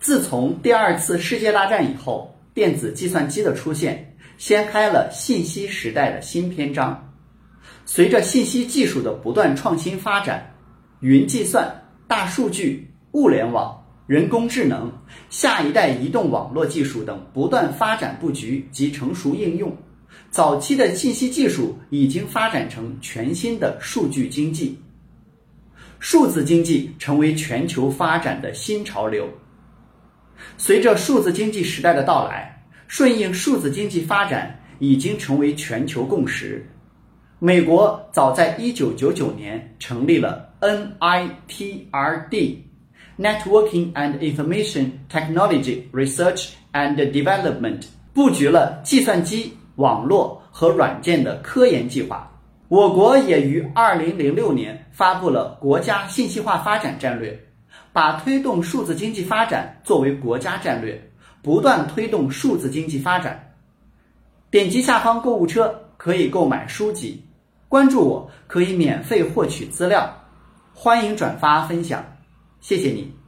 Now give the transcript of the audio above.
自从第二次世界大战以后，电子计算机的出现，掀开了信息时代的新篇章。随着信息技术的不断创新发展，云计算、大数据、物联网、人工智能、下一代移动网络技术等不断发展布局及成熟应用，早期的信息技术已经发展成全新的数据经济。数字经济成为全球发展的新潮流。随着数字经济时代的到来，顺应数字经济发展已经成为全球共识。美国早在1999年成立了 NITRD（Networking and Information Technology Research and Development），布局了计算机、网络和软件的科研计划。我国也于2006年发布了国家信息化发展战略，把推动数字经济发展作为国家战略，不断推动数字经济发展。点击下方购物车可以购买书籍，关注我可以免费获取资料，欢迎转发分享，谢谢你。